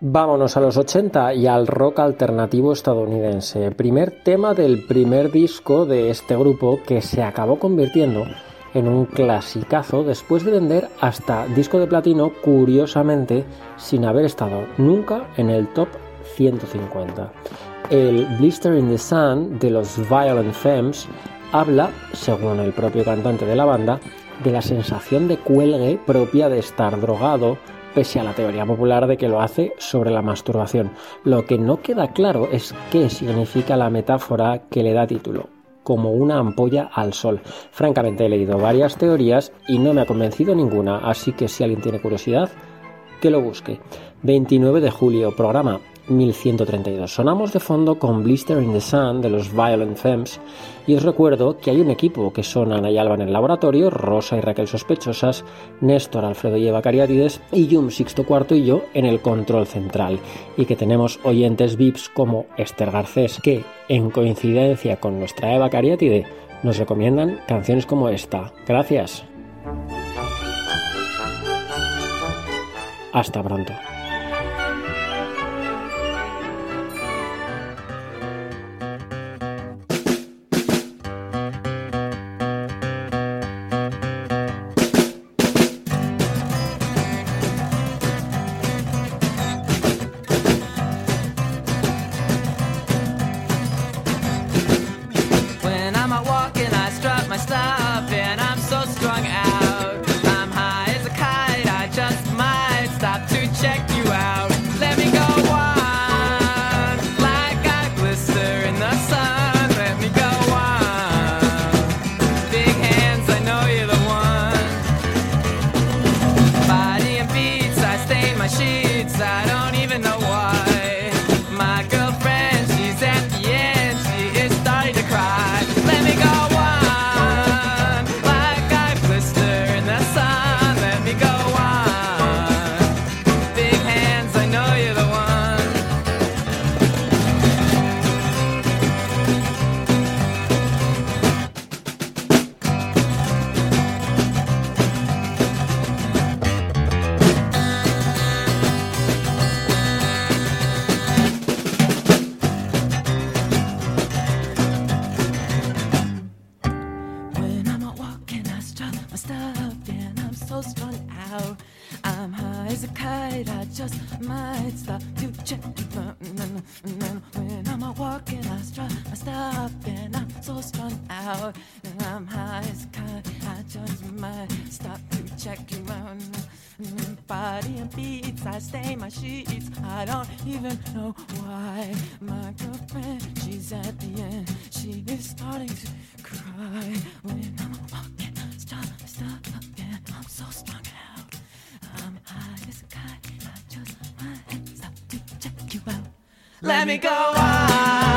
Vámonos a los 80 y al rock alternativo estadounidense. Primer tema del primer disco de este grupo que se acabó convirtiendo en un clasicazo después de vender hasta disco de platino, curiosamente, sin haber estado nunca en el top 150. El Blister in the Sun de los Violent Femmes habla, según el propio cantante de la banda, de la sensación de cuelgue propia de estar drogado, pese a la teoría popular de que lo hace sobre la masturbación. Lo que no queda claro es qué significa la metáfora que le da título como una ampolla al sol. Francamente he leído varias teorías y no me ha convencido ninguna, así que si alguien tiene curiosidad, que lo busque. 29 de julio, programa 1132. Sonamos de fondo con Blister in the Sun de los Violent Femmes y os recuerdo que hay un equipo que son Ana y Alba en el laboratorio, Rosa y Raquel sospechosas, Néstor, Alfredo y Eva Cariátides y Yum Sixto Cuarto y yo en el control central y que tenemos oyentes VIPs como Esther Garcés que, en coincidencia con nuestra Eva Cariátide, nos recomiendan canciones como esta. Gracias. Hasta pronto. passar. messed up and I'm so strung out. I'm high as a kite, I just might stop to check. you out. Mm, mm, mm, when I'm out walking, I strut my stuff and I'm so strung out. And I'm high as a kite, I just might stop to check you out. Body and beats, I stain my sheets. I don't even know why. My girlfriend, she's at the end. She is starting to cry. Let me go on.